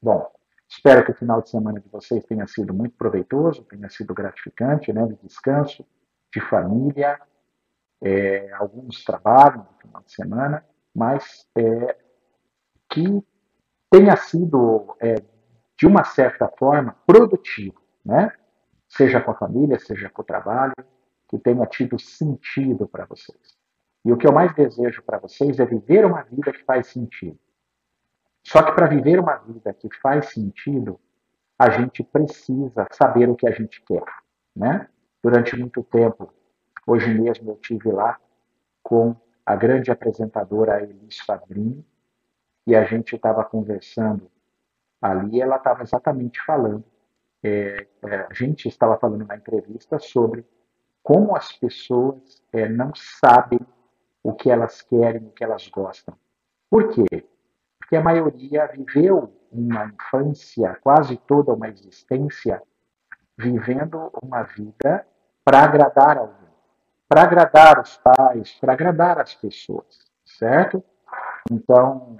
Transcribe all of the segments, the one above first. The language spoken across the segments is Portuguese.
Bom, espero que o final de semana de vocês tenha sido muito proveitoso, tenha sido gratificante, né, de descanso, de família, é, alguns trabalham no final de semana, mas é, que tenha sido, é, de uma certa forma, produtivo, né? seja com a família, seja com o trabalho, que tenha tido sentido para vocês. E o que eu mais desejo para vocês é viver uma vida que faz sentido. Só que para viver uma vida que faz sentido, a gente precisa saber o que a gente quer, né? Durante muito tempo, hoje mesmo eu tive lá com a grande apresentadora Elis Fabrini e a gente estava conversando ali, ela estava exatamente falando, é, é, a gente estava falando na entrevista sobre como as pessoas é, não sabem o que elas querem, o que elas gostam. Por quê? Porque a maioria viveu uma infância, quase toda uma existência, vivendo uma vida para agradar alguém, para agradar os pais, para agradar as pessoas, certo? Então,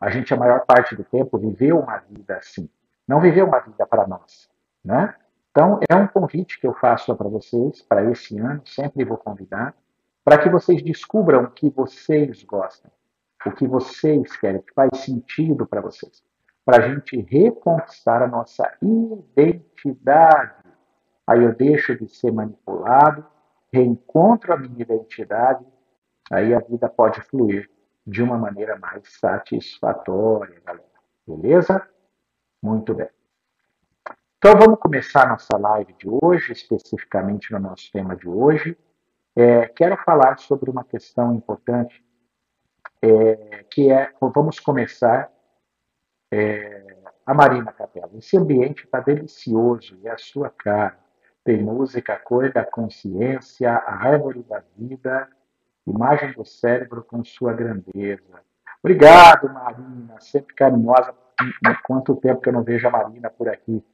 a gente, a maior parte do tempo, viveu uma vida assim. Não viveu uma vida para nós, né? Então, é um convite que eu faço para vocês, para esse ano, sempre vou convidar, para que vocês descubram o que vocês gostam, o que vocês querem, o que faz sentido para vocês, para a gente reconquistar a nossa identidade. Aí eu deixo de ser manipulado, reencontro a minha identidade, aí a vida pode fluir de uma maneira mais satisfatória, galera. Beleza? Muito bem. Então vamos começar nossa live de hoje, especificamente no nosso tema de hoje. É, quero falar sobre uma questão importante, é, que é, vamos começar, é, a Marina Capela. Esse ambiente está delicioso, e a sua cara. Tem música, cor da consciência, a árvore da vida, imagem do cérebro com sua grandeza. Obrigado, Marina, sempre carinhosa. Quanto tempo que eu não vejo a Marina por aqui.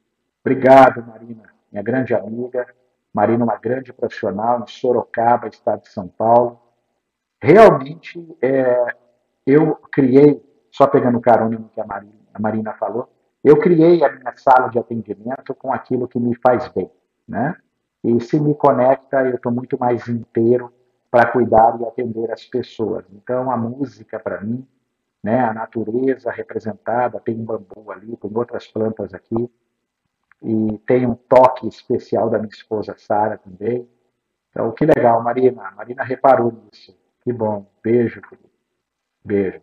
Obrigado, Marina, minha grande amiga. Marina, uma grande profissional em Sorocaba, estado de São Paulo. Realmente, é, eu criei, só pegando carona que a Marina, a Marina falou, eu criei a minha sala de atendimento com aquilo que me faz bem, né? E se me conecta, eu estou muito mais inteiro para cuidar e atender as pessoas. Então, a música, para mim, né, a natureza representada, tem um bambu ali, tem outras plantas aqui, e tem um toque especial da minha esposa Sara também. Então, que legal, Marina. Marina reparou nisso. Que bom. Beijo, querido. Beijo.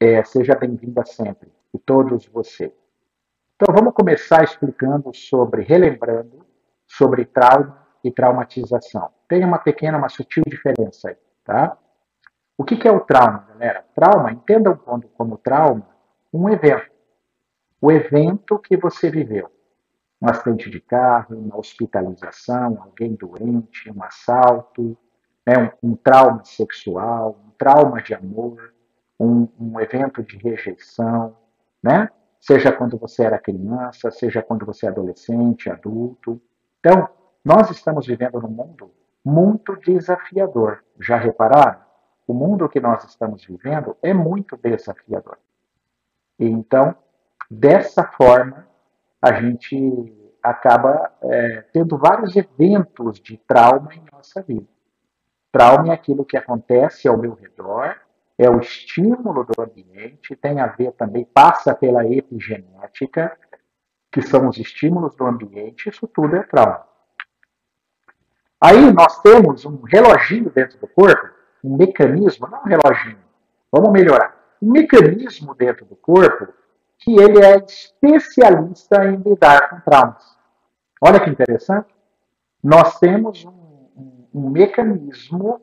É, seja bem-vinda sempre, e todos vocês. Então, vamos começar explicando sobre, relembrando, sobre trauma e traumatização. Tem uma pequena, uma sutil diferença aí, tá? O que, que é o trauma, galera? Trauma, entendam como, como trauma um evento o evento que você viveu. Um acidente de carro, uma hospitalização, alguém doente, um assalto, né, um, um trauma sexual, um trauma de amor, um, um evento de rejeição, né? seja quando você era criança, seja quando você é adolescente, adulto. Então, nós estamos vivendo num mundo muito desafiador. Já repararam? O mundo que nós estamos vivendo é muito desafiador. Então, Dessa forma, a gente acaba é, tendo vários eventos de trauma em nossa vida. Trauma é aquilo que acontece ao meu redor, é o estímulo do ambiente, tem a ver também, passa pela epigenética, que são os estímulos do ambiente, isso tudo é trauma. Aí nós temos um reloginho dentro do corpo, um mecanismo, não um reloginho, vamos melhorar. Um mecanismo dentro do corpo que ele é especialista em lidar com traumas. Olha que interessante. Nós temos um, um, mecanismo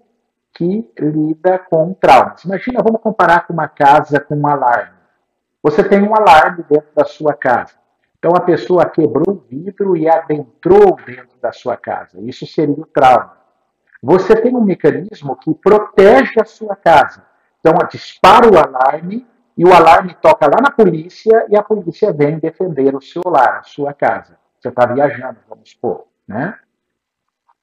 que lida com traumas. Imagina, vamos comparar com uma casa com um alarme. Você tem um alarme dentro da sua casa. Então a pessoa quebrou o vidro e adentrou dentro da sua casa. Isso seria o trauma. Você tem um mecanismo que protege a sua casa. Então dispara o alarme e o alarme toca lá na polícia e a polícia vem defender o seu lar, a sua casa. Você está viajando, vamos supor. Né?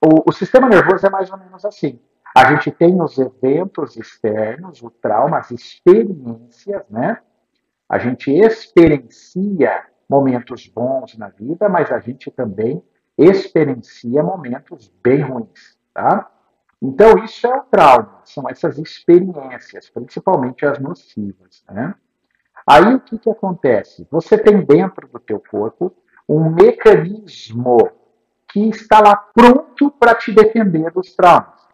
O, o sistema nervoso é mais ou menos assim. A gente tem os eventos externos, o trauma, as experiências, né? A gente experiencia momentos bons na vida, mas a gente também experiencia momentos bem ruins, tá? Então, isso é o trauma, são essas experiências, principalmente as nocivas, né? Aí, o que, que acontece? Você tem dentro do teu corpo um mecanismo que está lá pronto para te defender dos traumas.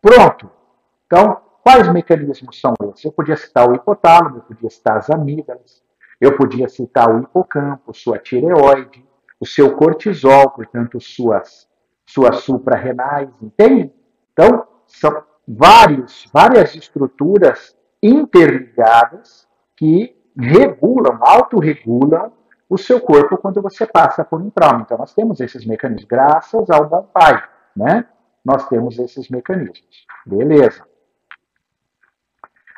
Pronto. Então, quais mecanismos são esses? Eu podia citar o hipotálamo, eu podia citar as amígdalas, eu podia citar o hipocampo, sua tireoide, o seu cortisol, portanto, suas, suas suprarrenais, entende? Então, são vários, várias estruturas interligadas que regulam, autorregulam o seu corpo quando você passa por um trauma. Então, nós temos esses mecanismos, graças ao bom pai, né? Nós temos esses mecanismos. Beleza.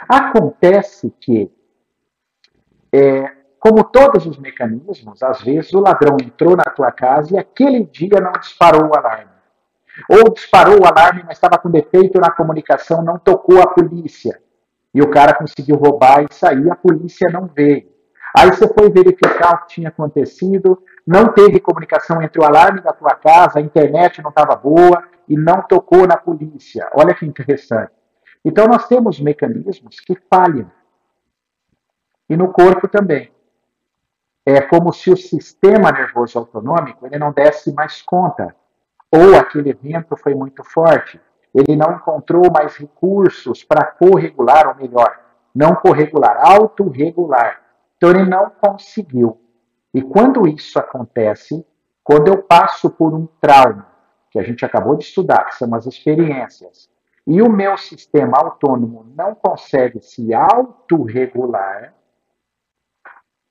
Acontece que, é, como todos os mecanismos, às vezes o ladrão entrou na tua casa e aquele dia não disparou o alarme. Ou disparou o alarme, mas estava com defeito na comunicação, não tocou a polícia. E o cara conseguiu roubar e sair, a polícia não veio. Aí você foi verificar o que tinha acontecido, não teve comunicação entre o alarme da tua casa, a internet não estava boa e não tocou na polícia. Olha que interessante. Então nós temos mecanismos que falham. E no corpo também. É como se o sistema nervoso autonômico ele não desse mais conta. Ou aquele evento foi muito forte. Ele não encontrou mais recursos para corregular, ou melhor, não corregular, autorregular então ele não conseguiu. E quando isso acontece, quando eu passo por um trauma, que a gente acabou de estudar, que são as experiências, e o meu sistema autônomo não consegue se autorregular,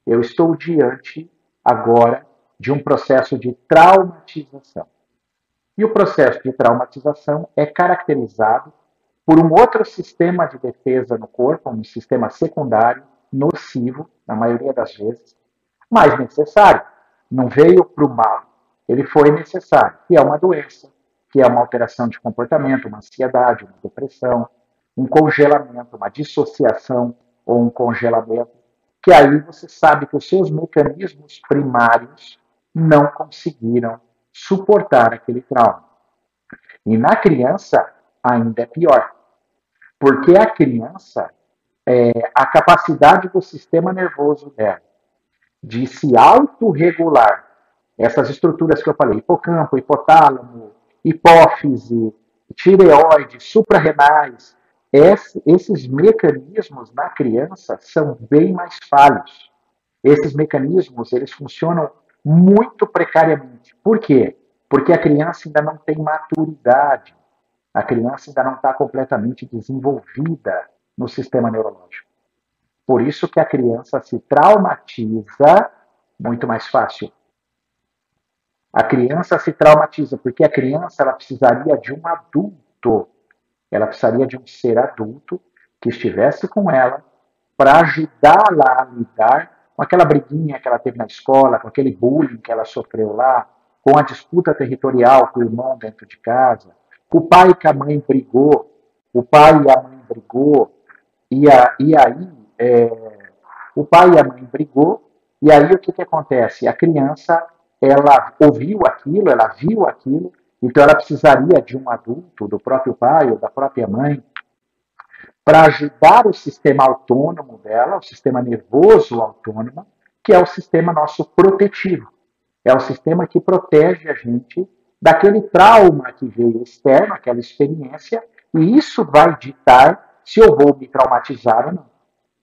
eu estou diante agora de um processo de traumatização. E o processo de traumatização é caracterizado por um outro sistema de defesa no corpo, um sistema secundário, nocivo, na maioria das vezes, mas necessário. Não veio para o mal, ele foi necessário, que é uma doença, que é uma alteração de comportamento, uma ansiedade, uma depressão, um congelamento, uma dissociação ou um congelamento, que aí você sabe que os seus mecanismos primários não conseguiram suportar aquele trauma. E na criança ainda é pior, porque a criança é, a capacidade do sistema nervoso dela de se autorregular, essas estruturas que eu falei, hipocampo, hipotálamo, hipófise, tireoide, suprarrenais, esses mecanismos na criança são bem mais falhos. Esses mecanismos, eles funcionam muito precariamente. Por quê? Porque a criança ainda não tem maturidade. A criança ainda não está completamente desenvolvida no sistema neurológico. Por isso que a criança se traumatiza muito mais fácil. A criança se traumatiza porque a criança ela precisaria de um adulto. Ela precisaria de um ser adulto que estivesse com ela para ajudá-la a lidar com aquela briguinha que ela teve na escola, com aquele bullying que ela sofreu lá, com a disputa territorial com o irmão dentro de casa, o pai que a mãe brigou, o pai e a mãe brigou, e, a, e aí é, o pai e a mãe brigou, e aí o que, que acontece? A criança, ela ouviu aquilo, ela viu aquilo, então ela precisaria de um adulto, do próprio pai ou da própria mãe, para ajudar o sistema autônomo dela, o sistema nervoso autônomo, que é o sistema nosso protetivo. É o sistema que protege a gente daquele trauma que veio externo, aquela experiência, e isso vai ditar se eu vou me traumatizar ou não.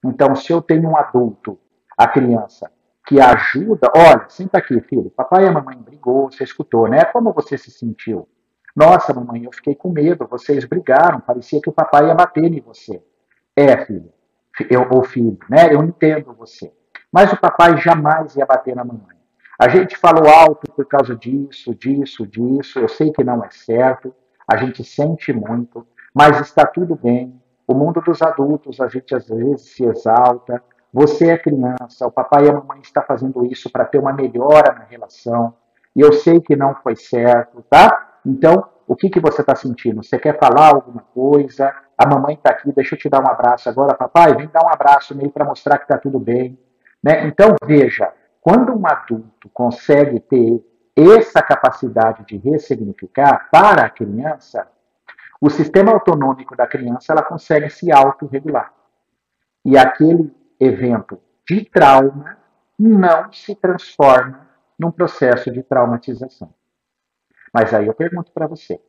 Então, se eu tenho um adulto, a criança, que ajuda, olha, senta aqui, filho, papai e a mamãe brigou, você escutou, né? Como você se sentiu? Nossa, mamãe, eu fiquei com medo, vocês brigaram, parecia que o papai ia bater em você. É, filho, eu, ou filho, né? Eu entendo você. Mas o papai jamais ia bater na mamãe. A gente falou alto por causa disso, disso, disso. Eu sei que não é certo, a gente sente muito, mas está tudo bem. O mundo dos adultos, a gente às vezes se exalta. Você é criança, o papai e a mamãe estão fazendo isso para ter uma melhora na relação. E eu sei que não foi certo, tá? Então, o que, que você está sentindo? Você quer falar alguma coisa? a mamãe está aqui, deixa eu te dar um abraço agora, papai, vem dar um abraço nele para mostrar que está tudo bem. Né? Então, veja, quando um adulto consegue ter essa capacidade de ressignificar para a criança, o sistema autonômico da criança ela consegue se autorregular. E aquele evento de trauma não se transforma num processo de traumatização. Mas aí eu pergunto para você: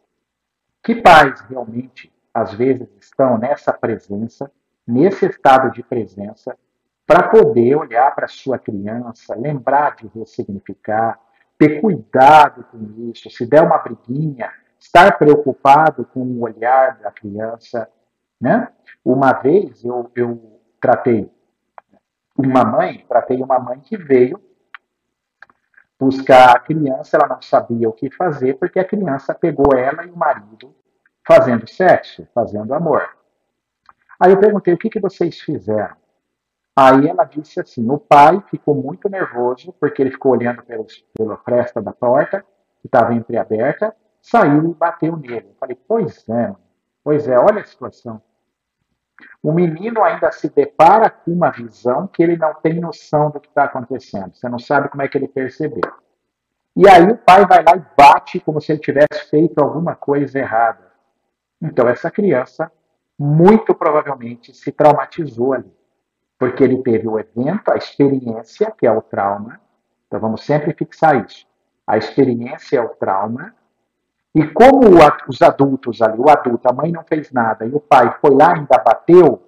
que pais realmente, às vezes, estão nessa presença, nesse estado de presença, para poder olhar para sua criança, lembrar de ressignificar, ter cuidado com isso, se der uma briguinha, estar preocupado com o olhar da criança, né? Uma vez eu, eu tratei uma mãe, tratei uma mãe que veio buscar a criança, ela não sabia o que fazer, porque a criança pegou ela e o marido fazendo sexo, fazendo amor. Aí eu perguntei, o que, que vocês fizeram? Aí ela disse assim, o pai ficou muito nervoso, porque ele ficou olhando pelos, pela fresta da porta, que estava entreaberta, saiu e bateu nele. Eu falei, pois é, pois é, olha a situação. O menino ainda se depara com uma visão que ele não tem noção do que está acontecendo. Você não sabe como é que ele percebeu. E aí o pai vai lá e bate como se ele tivesse feito alguma coisa errada. Então essa criança muito provavelmente se traumatizou ali, porque ele teve o evento, a experiência, que é o trauma. Então vamos sempre fixar isso. A experiência é o trauma, e como os adultos ali, o adulto, a mãe não fez nada e o pai foi lá e ainda bateu,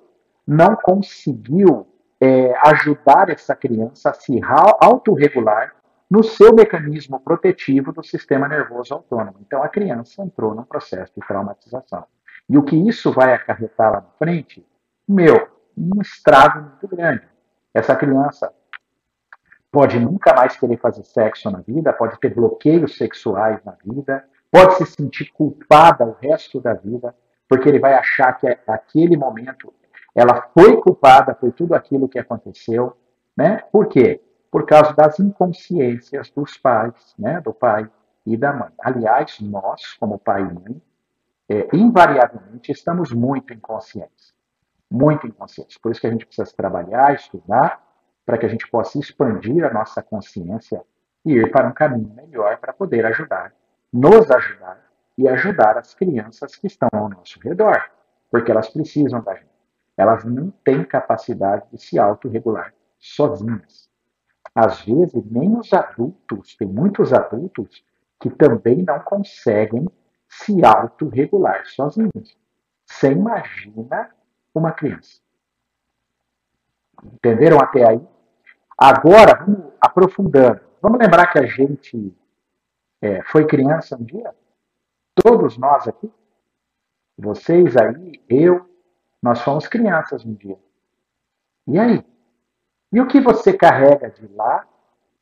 não conseguiu é, ajudar essa criança a se autorregular no seu mecanismo protetivo do sistema nervoso autônomo. Então a criança entrou num processo de traumatização. E o que isso vai acarretar lá na frente? Meu, um estrago muito grande. Essa criança pode nunca mais querer fazer sexo na vida, pode ter bloqueios sexuais na vida, pode se sentir culpada o resto da vida, porque ele vai achar que aquele momento ela foi culpada por tudo aquilo que aconteceu, né? Por quê? Por causa das inconsciências dos pais, né? Do pai e da mãe. Aliás, nós, como pai e mãe, é, invariavelmente estamos muito inconscientes, muito inconscientes. Por isso que a gente precisa trabalhar, estudar, para que a gente possa expandir a nossa consciência e ir para um caminho melhor para poder ajudar nos ajudar e ajudar as crianças que estão ao nosso redor, porque elas precisam da gente. Elas não têm capacidade de se autorregular sozinhas. Às vezes, nem os adultos, tem muitos adultos que também não conseguem se autorregular sozinhos. Você imagina uma criança. Entenderam até aí? Agora, vamos aprofundando. Vamos lembrar que a gente é, foi criança um dia? Todos nós aqui? Vocês aí, eu, nós fomos crianças um dia. E aí? E o que você carrega de lá,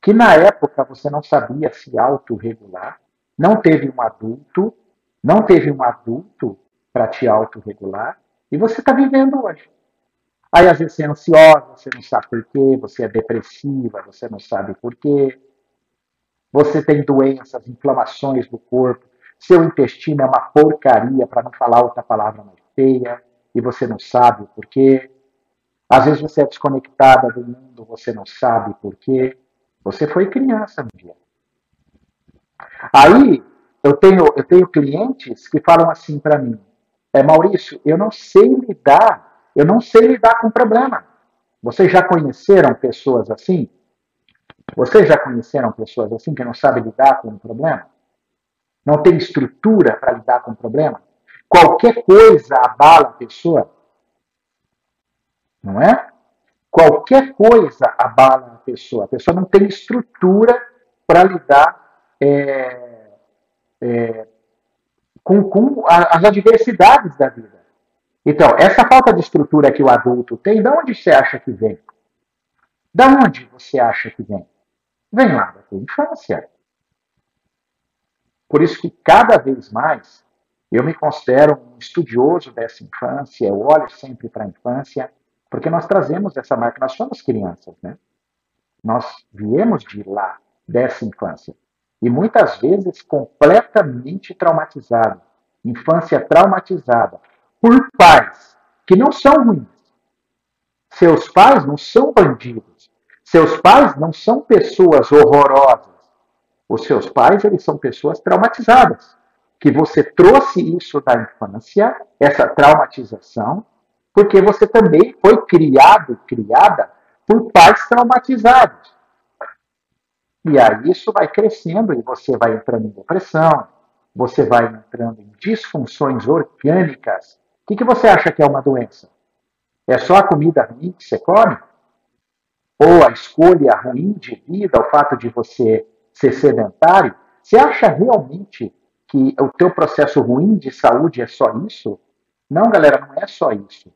que na época você não sabia se autorregular, não teve um adulto, não teve um adulto para te autorregular, e você está vivendo hoje. Aí às vezes você é ansiosa, você não sabe por quê, você é depressiva, você não sabe por quê, você tem doenças, inflamações do corpo, seu intestino é uma porcaria, para não falar outra palavra mais feia, e você não sabe por quê. Às vezes você é desconectada do mundo, você não sabe por quê. Você foi criança um dia. Aí eu tenho, eu tenho clientes que falam assim para mim: é, Maurício, eu não sei lidar, eu não sei lidar com problema. Vocês já conheceram pessoas assim? Vocês já conheceram pessoas assim que não sabem lidar com um problema? Não tem estrutura para lidar com o um problema? Qualquer coisa abala a pessoa? Não é? Qualquer coisa abala a pessoa. A pessoa não tem estrutura para lidar é, é, com, com as adversidades da vida. Então, essa falta de estrutura que o adulto tem, de onde você acha que vem? Da onde você acha que vem? Vem lá da tua infância. Por isso que cada vez mais eu me considero um estudioso dessa infância, eu olho sempre para a infância, porque nós trazemos essa marca, nós somos crianças, né? Nós viemos de lá, dessa infância. E muitas vezes completamente traumatizado. Infância traumatizada. por pais que não são ruins. Seus pais não são bandidos. Seus pais não são pessoas horrorosas. Os seus pais, eles são pessoas traumatizadas. Que você trouxe isso da infância, essa traumatização, porque você também foi criado, criada por pais traumatizados. E aí isso vai crescendo e você vai entrando em depressão, você vai entrando em disfunções orgânicas. O que, que você acha que é uma doença? É só a comida ruim que você come? Ou a escolha ruim de vida, o fato de você ser sedentário? Você acha realmente que o teu processo ruim de saúde é só isso? Não, galera, não é só isso.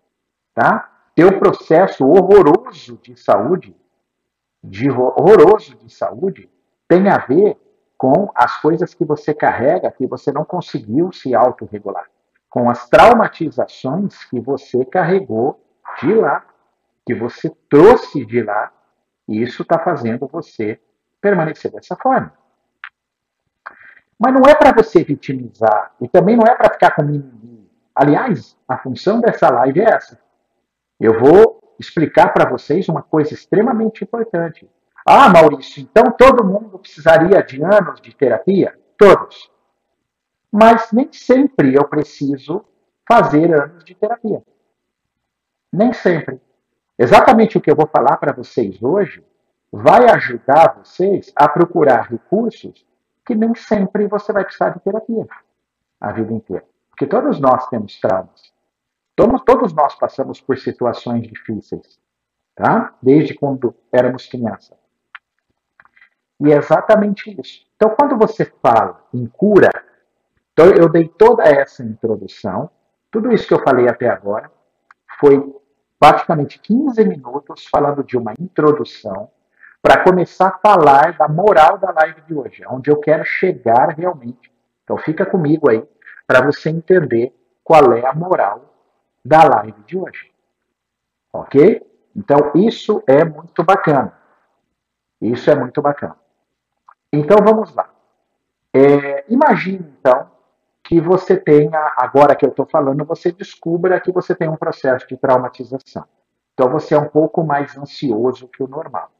Tá? Teu processo horroroso de saúde de horroroso de saúde tem a ver com as coisas que você carrega que você não conseguiu se autorregular, com as traumatizações que você carregou de lá, que você trouxe de lá, e isso está fazendo você permanecer dessa forma. Mas não é para você vitimizar, e também não é para ficar com mimimi. Aliás, a função dessa live é essa. Eu vou explicar para vocês uma coisa extremamente importante. Ah, Maurício, então todo mundo precisaria de anos de terapia? Todos. Mas nem sempre eu preciso fazer anos de terapia. Nem sempre. Exatamente o que eu vou falar para vocês hoje vai ajudar vocês a procurar recursos que nem sempre você vai precisar de terapia a vida inteira. Porque todos nós temos traumas. Todos, todos nós passamos por situações difíceis, tá? Desde quando éramos crianças. E é exatamente isso. Então, quando você fala em cura, então eu dei toda essa introdução, tudo isso que eu falei até agora foi praticamente 15 minutos falando de uma introdução para começar a falar da moral da live de hoje, onde eu quero chegar realmente. Então fica comigo aí para você entender qual é a moral da live de hoje. Ok? Então, isso é muito bacana. Isso é muito bacana. Então, vamos lá. É, imagine, então, que você tenha, agora que eu estou falando, você descubra que você tem um processo de traumatização. Então, você é um pouco mais ansioso que o normal.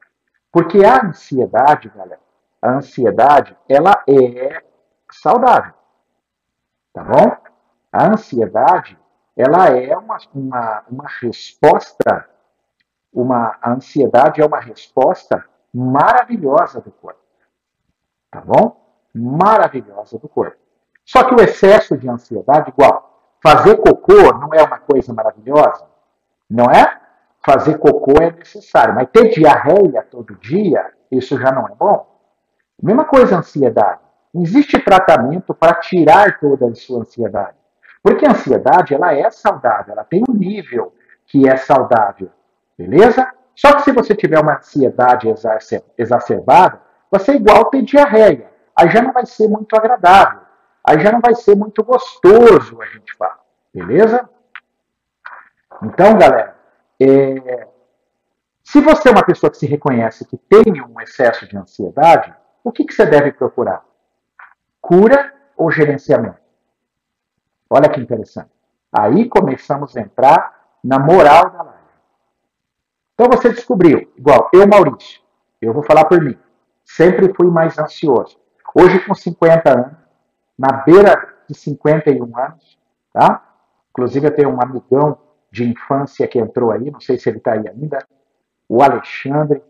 Porque a ansiedade, galera, a ansiedade, ela é saudável. Tá bom? A ansiedade, ela é uma, uma, uma resposta, uma, a ansiedade é uma resposta maravilhosa do corpo. Tá bom? Maravilhosa do corpo. Só que o excesso de ansiedade, igual, fazer cocô não é uma coisa maravilhosa? Não é? Fazer cocô é necessário, mas ter diarreia todo dia, isso já não é bom? Mesma coisa a ansiedade. Existe tratamento para tirar toda a sua ansiedade. Porque a ansiedade, ela é saudável, ela tem um nível que é saudável, beleza? Só que se você tiver uma ansiedade exacerbada, você é igual ter diarreia. Aí já não vai ser muito agradável. Aí já não vai ser muito gostoso, a gente fala. Beleza? Então, galera, é... se você é uma pessoa que se reconhece que tem um excesso de ansiedade, o que, que você deve procurar? Cura ou gerenciamento? Olha que interessante. Aí começamos a entrar na moral da live. Então você descobriu, igual eu, Maurício, eu vou falar por mim, sempre fui mais ansioso. Hoje, com 50 anos, na beira de 51 anos, tá? Inclusive, eu tenho um amigão de infância que entrou aí, não sei se ele está aí ainda, o Alexandre.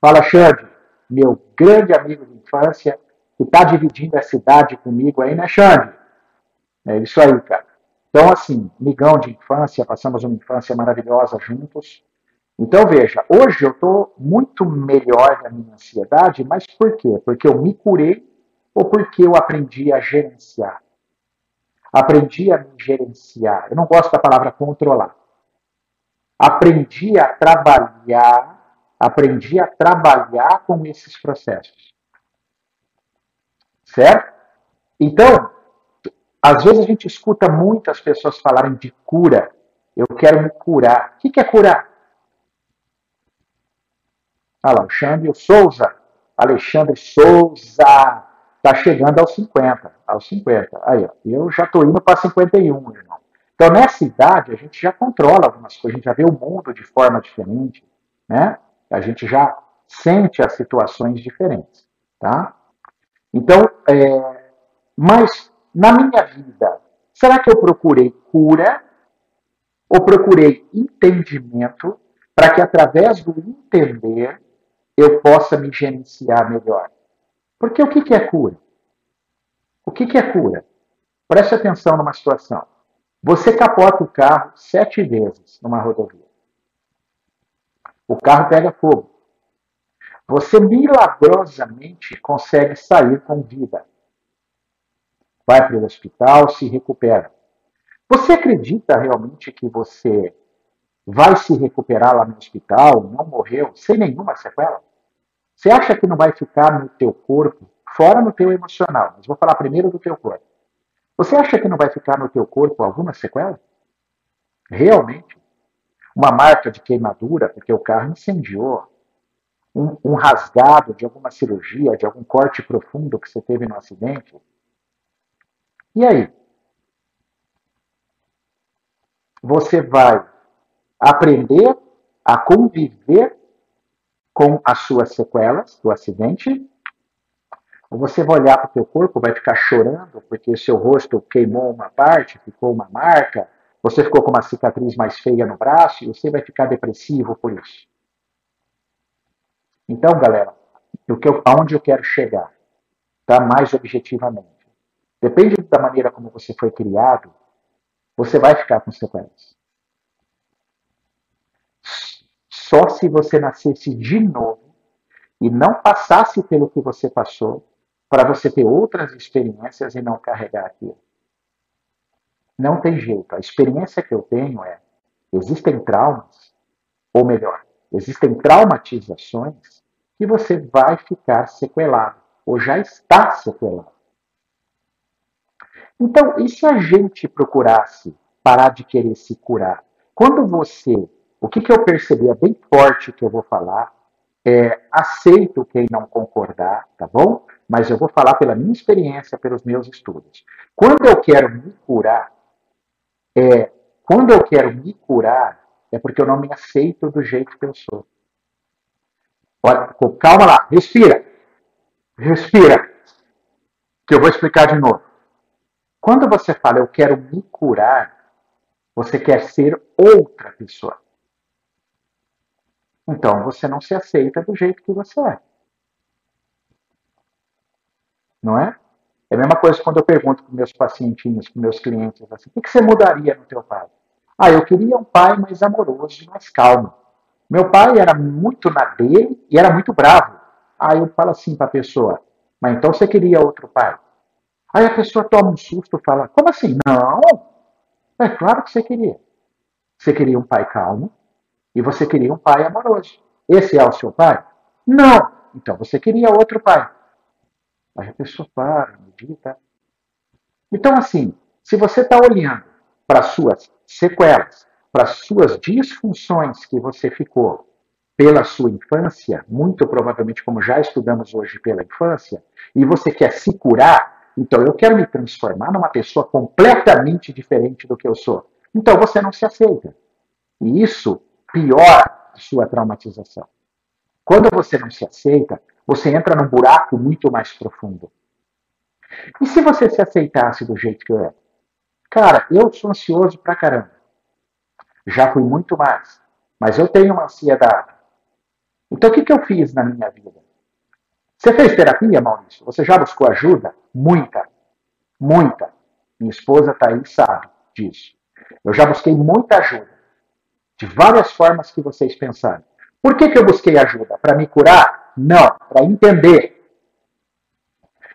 Fala, Alexandre, meu grande amigo de infância, que está dividindo a cidade comigo aí, né, Xande? É isso aí, cara. Então, assim, migão de infância, passamos uma infância maravilhosa juntos. Então, veja, hoje eu estou muito melhor da minha ansiedade, mas por quê? Porque eu me curei ou porque eu aprendi a gerenciar? Aprendi a me gerenciar. Eu não gosto da palavra controlar. Aprendi a trabalhar, aprendi a trabalhar com esses processos. Certo? Então, às vezes a gente escuta muitas pessoas falarem de cura. Eu quero me curar. O que é curar? Olha lá, Alexandre Souza. Alexandre Souza. Está chegando aos 50. Aos 50. Aí, ó, eu já estou indo para 51, irmão. Então, nessa idade, a gente já controla algumas coisas, a gente já vê o mundo de forma diferente, né? A gente já sente as situações diferentes, tá? Então, é, mas na minha vida, será que eu procurei cura ou procurei entendimento para que através do entender eu possa me gerenciar melhor? Porque o que, é cura? O que é cura? Preste atenção numa situação. Você capota o carro sete vezes numa rodovia. O carro pega fogo. Você milagrosamente consegue sair com vida. Vai para o hospital, se recupera. Você acredita realmente que você vai se recuperar lá no hospital, não morreu, sem nenhuma sequela? Você acha que não vai ficar no teu corpo, fora no teu emocional, mas vou falar primeiro do teu corpo. Você acha que não vai ficar no teu corpo alguma sequela? Realmente? Uma marca de queimadura, porque o carro incendiou. Um, um rasgado de alguma cirurgia, de algum corte profundo que você teve no acidente. E aí? Você vai aprender a conviver com as suas sequelas do acidente você vai olhar para o teu corpo, vai ficar chorando porque seu rosto queimou uma parte, ficou uma marca, você ficou com uma cicatriz mais feia no braço e você vai ficar depressivo por isso. Então, galera, o que eu, aonde eu quero chegar, tá? Mais objetivamente. Depende da maneira como você foi criado, você vai ficar com sequelas. Só se você nascesse de novo e não passasse pelo que você passou, para você ter outras experiências e não carregar aquilo. Não tem jeito. A experiência que eu tenho é: existem traumas, ou melhor, existem traumatizações que você vai ficar sequelado, ou já está sequelado. Então, e se a gente procurasse parar de querer se curar? Quando você, o que, que eu percebi, é bem forte que eu vou falar, é, aceito quem não concordar, tá bom? mas eu vou falar pela minha experiência, pelos meus estudos. Quando eu quero me curar, é, quando eu quero me curar, é porque eu não me aceito do jeito que eu sou. Olha, calma lá, respira. Respira. Que eu vou explicar de novo. Quando você fala eu quero me curar, você quer ser outra pessoa. Então você não se aceita do jeito que você é. não é? É a mesma coisa quando eu pergunto para meus pacientinhos, para meus clientes, assim, o que você mudaria no teu pai? Ah, eu queria um pai mais amoroso, mais calmo. Meu pai era muito na dele e era muito bravo. Aí eu falo assim para a pessoa, mas então você queria outro pai? Aí a pessoa toma um susto e fala, como assim? Não, é claro que você queria. Você queria um pai calmo e você queria um pai amoroso. Esse é o seu pai? Não. Então você queria outro pai. Aí a pessoa para, medita. Então, assim, se você está olhando para as suas sequelas, para as suas disfunções que você ficou pela sua infância, muito provavelmente, como já estudamos hoje pela infância, e você quer se curar, então eu quero me transformar numa pessoa completamente diferente do que eu sou. Então você não se aceita. E isso piora a sua traumatização. Quando você não se aceita, você entra num buraco muito mais profundo. E se você se aceitasse do jeito que eu é? Cara, eu sou ansioso pra caramba. Já fui muito mais. Mas eu tenho uma ansiedade. Então o que, que eu fiz na minha vida? Você fez terapia, Maurício? Você já buscou ajuda? Muita. Muita. Minha esposa está aí sabe disso. Eu já busquei muita ajuda. De várias formas que vocês pensaram. Por que, que eu busquei ajuda? Para me curar? Não, para entender.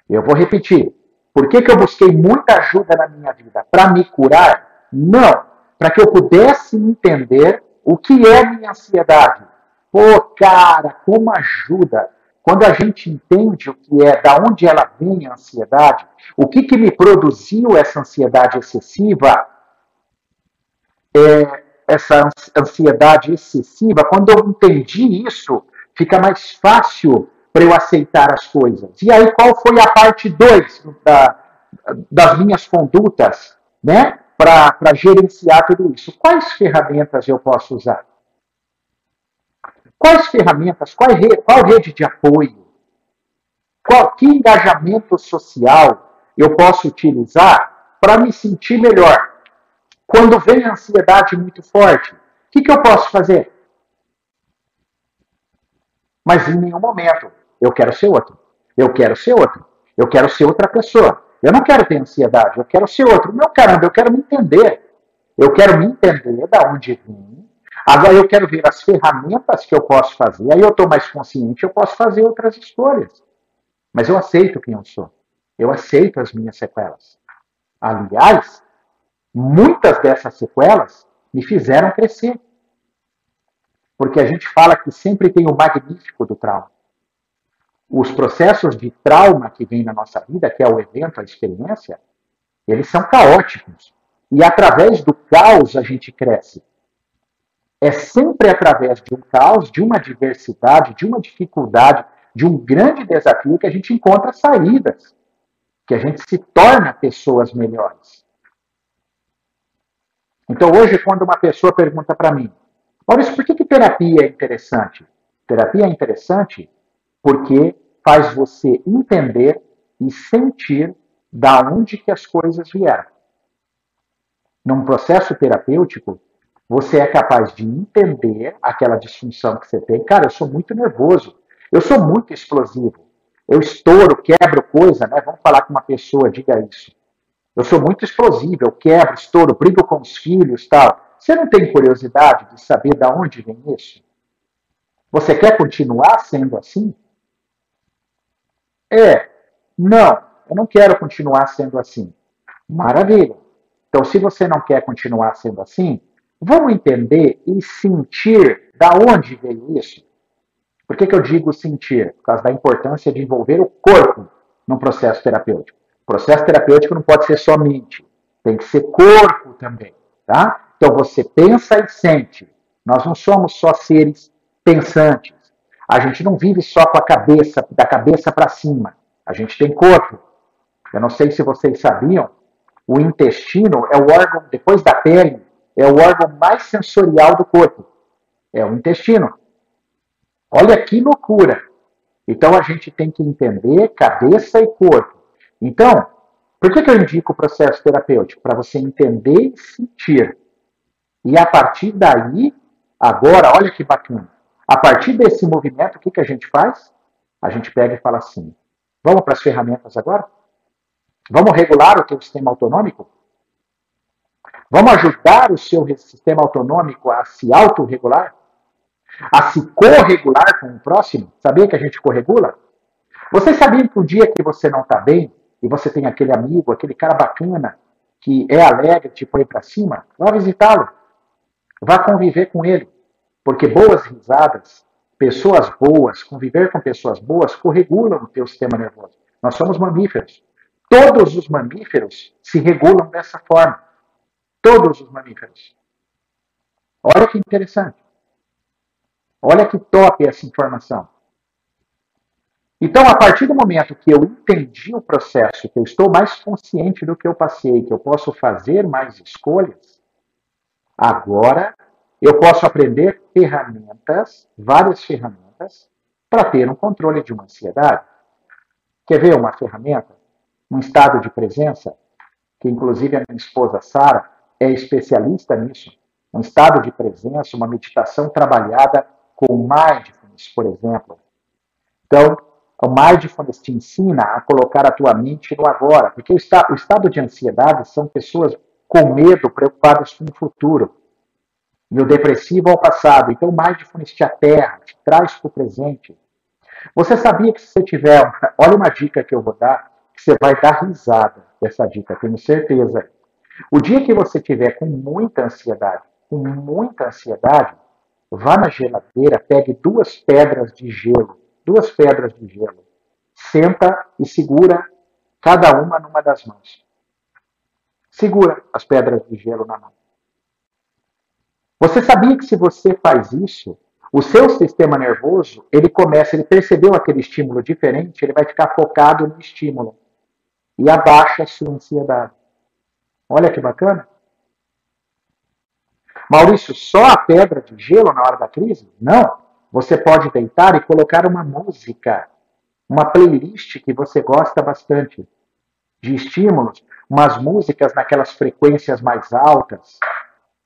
Eu vou repetir. Por que, que eu busquei muita ajuda na minha vida? Para me curar? Não. Para que eu pudesse entender o que é minha ansiedade. Pô, cara, como ajuda. Quando a gente entende o que é, da onde ela vem a ansiedade, o que, que me produziu essa ansiedade excessiva, é, essa ansiedade excessiva, quando eu entendi isso, fica mais fácil para eu aceitar as coisas. E aí, qual foi a parte 2 da, das minhas condutas? Né? para gerenciar tudo isso. Quais ferramentas eu posso usar? Quais ferramentas, qual, rede, qual rede de apoio, qual, que engajamento social eu posso utilizar para me sentir melhor? Quando vem a ansiedade muito forte, o que, que eu posso fazer? Mas em nenhum momento eu quero ser outro. Eu quero ser outro. Eu quero ser outra pessoa. Eu não quero ter ansiedade, eu quero ser outro. Não, caramba, eu quero me entender. Eu quero me entender da onde vim. Agora eu quero ver as ferramentas que eu posso fazer. Aí eu estou mais consciente, eu posso fazer outras escolhas. Mas eu aceito quem eu sou. Eu aceito as minhas sequelas. Aliás, muitas dessas sequelas me fizeram crescer. Porque a gente fala que sempre tem o magnífico do trauma os processos de trauma que vem na nossa vida, que é o evento, a experiência, eles são caóticos. E através do caos a gente cresce. É sempre através de um caos, de uma diversidade, de uma dificuldade, de um grande desafio que a gente encontra saídas, que a gente se torna pessoas melhores. Então hoje, quando uma pessoa pergunta para mim, Maurício, por que, que terapia é interessante? Terapia é interessante porque faz você entender e sentir da onde que as coisas vieram. Num processo terapêutico, você é capaz de entender aquela disfunção que você tem. Cara, eu sou muito nervoso, eu sou muito explosivo, eu estouro, quebro coisa, né? Vamos falar com uma pessoa, diga isso. Eu sou muito explosivo, eu quebro, estouro, brigo com os filhos, tal. Você não tem curiosidade de saber da onde vem isso? Você quer continuar sendo assim? É, não, eu não quero continuar sendo assim. Maravilha. Então, se você não quer continuar sendo assim, vamos entender e sentir da onde veio isso. Por que, que eu digo sentir? Por causa da importância de envolver o corpo num processo terapêutico. O processo terapêutico não pode ser só mente, tem que ser corpo também. Tá? Então você pensa e sente. Nós não somos só seres pensantes. A gente não vive só com a cabeça, da cabeça para cima. A gente tem corpo. Eu não sei se vocês sabiam, o intestino é o órgão, depois da pele, é o órgão mais sensorial do corpo. É o intestino. Olha que loucura. Então a gente tem que entender cabeça e corpo. Então, por que, que eu indico o processo terapêutico? Para você entender e sentir. E a partir daí, agora, olha que bacana. A partir desse movimento, o que, que a gente faz? A gente pega e fala assim: vamos para as ferramentas agora? Vamos regular o teu sistema autonômico? Vamos ajudar o seu sistema autonômico a se autorregular? A se corregular com o próximo? Sabia que a gente corregula? Vocês sabiam que o dia que você não está bem, e você tem aquele amigo, aquele cara bacana, que é alegre, te põe para cima, vá visitá-lo. Vá conviver com ele. Porque boas risadas, pessoas boas, conviver com pessoas boas, corregulam o teu sistema nervoso. Nós somos mamíferos. Todos os mamíferos se regulam dessa forma. Todos os mamíferos. Olha que interessante. Olha que top essa informação. Então, a partir do momento que eu entendi o processo, que eu estou mais consciente do que eu passei, que eu posso fazer mais escolhas, agora eu posso aprender ferramentas, várias ferramentas, para ter um controle de uma ansiedade. Quer ver uma ferramenta? Um estado de presença, que inclusive a minha esposa Sara é especialista nisso. Um estado de presença, uma meditação trabalhada com mindfulness, por exemplo. Então, o mindfulness te ensina a colocar a tua mente no agora, porque o estado de ansiedade são pessoas com medo, preocupadas com o futuro e o depressivo ao passado. Então, o mindfulness te aterra, te traz para o presente. Você sabia que se você tiver. Olha uma dica que eu vou dar, que você vai dar risada dessa dica, tenho certeza. O dia que você tiver com muita ansiedade, com muita ansiedade, vá na geladeira, pegue duas pedras de gelo, duas pedras de gelo, senta e segura cada uma numa das mãos. Segura as pedras de gelo na mão. Você sabia que se você faz isso, o seu sistema nervoso, ele começa, ele percebeu aquele estímulo diferente, ele vai ficar focado no estímulo e abaixa a sua ansiedade. Olha que bacana. Maurício, só a pedra de gelo na hora da crise? Não. Você pode deitar e colocar uma música, uma playlist que você gosta bastante de estímulos, umas músicas naquelas frequências mais altas.